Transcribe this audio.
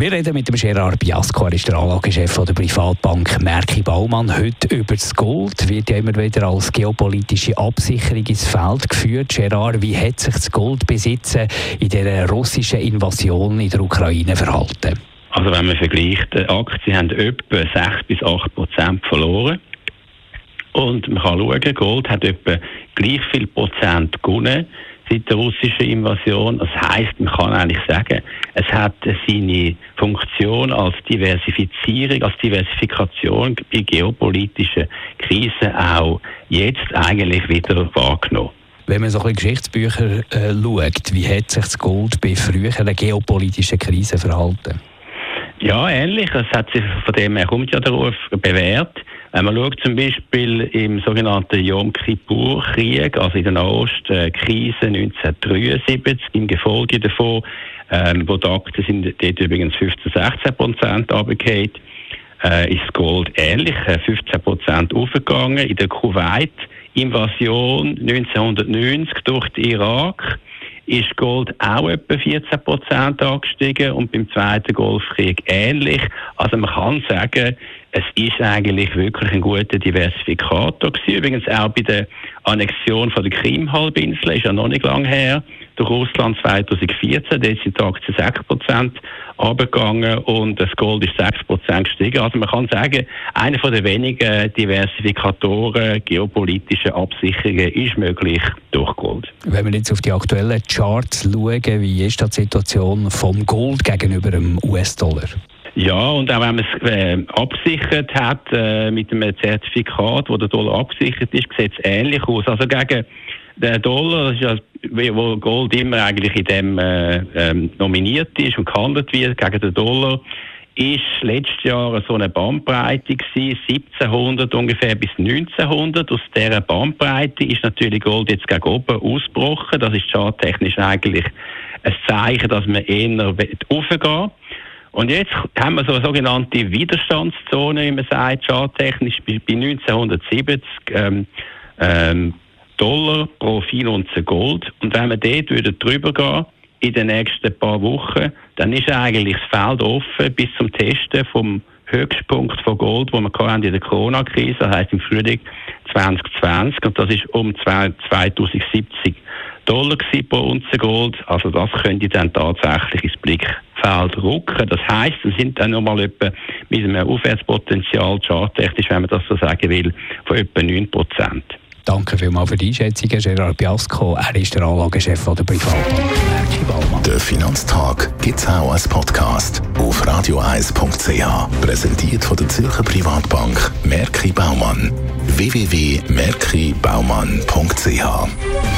wir reden mit dem Gerard Biasco, er ist der Anlagechef der Privatbank Merki Baumann. Heute über das Gold wird ja immer wieder als geopolitische Absicherung ins Feld geführt. Gerard, wie hat sich das Goldbesitzen in der russischen Invasion in der Ukraine verhalten? Also wenn man vergleicht, die Aktien haben etwa 6 bis 8 Prozent verloren. Und man kann schauen, Gold hat etwa gleich viel Prozent gewonnen seit der russischen Invasion. Das heißt, man kann eigentlich sagen, es hat seine Funktion als Diversifizierung, als Diversifikation bei geopolitischen Krisen auch jetzt eigentlich wieder wahrgenommen. Wenn man so ein bisschen Geschichtsbücher äh, schaut, wie hat sich das Gold bei früheren geopolitischen Krisen verhalten? Ja, ähnlich. Es hat sich von dem her kommt ja der Ruf bewährt. Wenn man schaut zum Beispiel im sogenannten Yom Kippur-Krieg, also in der Nahostkrise 1973, im Gefolge davon, ähm, wo die Aktien sind dort übrigens 15, 16 Prozent runtergefallen, äh, ist Gold ähnlich, 15 äh, Prozent aufgegangen. In der Kuwait-Invasion 1990 durch den Irak ist Gold auch etwa 14 Prozent angestiegen und beim Zweiten Golfkrieg ähnlich. Also man kann sagen, es ist eigentlich wirklich ein guter Diversifikator gewesen. Übrigens auch bei der Annexion von der Krimhalbinsel, ist ja noch nicht lange her, durch Russland 2014, dort sind die Aktien 6 Prozent runtergegangen und das Gold ist 6 Prozent gestiegen. Also man kann sagen, einer von den wenigen Diversifikatoren geopolitischer Absicherungen ist möglich durch Gold. Wenn wir jetzt auf die aktuellen Charts schauen, wie ist die Situation vom Gold gegenüber dem US-Dollar? Ja, und auch wenn man es äh, abgesichert hat äh, mit einem Zertifikat, wo der Dollar abgesichert ist, sieht es ähnlich aus. Also gegen den Dollar, das ist ja, wo Gold immer eigentlich in dem äh, ähm, nominiert ist und gehandelt wird, gegen den Dollar, ist letztes Jahr so eine Bandbreite gewesen, 1700 ungefähr bis 1900. Aus dieser Bandbreite ist natürlich Gold jetzt gegen oben ausgebrochen. Das ist charttechnisch eigentlich ein Zeichen, dass man eher aufgehen und jetzt haben wir so eine sogenannte Widerstandszone, wie man sagt, charttechnisch bei 1970 ähm, ähm, Dollar pro 4 Unze Gold. Und wenn wir dort wieder drüber gehen, in den nächsten paar Wochen, dann ist eigentlich das Feld offen bis zum Testen vom Höchstpunkt von Gold, wo wir in der Corona-Krise, das heisst im Frühling 2020, und das ist um 2070 Dollar pro Unze Gold. Also das könnte dann tatsächlich ins Blickfeld rücken. Das heisst, wir sind dann nochmal etwa mit einem Aufwärtspotenzial charttechnisch, wenn man das so sagen will, von etwa 9 Prozent. Danke vielmals für die Einschätzung, Gerard Biasco. Er ist der Anlagechef der Privatbank Der Finanztag gibt es auch als Podcast auf radioeis.ch. Präsentiert von der Zürcher Privatbank Merki Baumann. www.merkibaumann.ch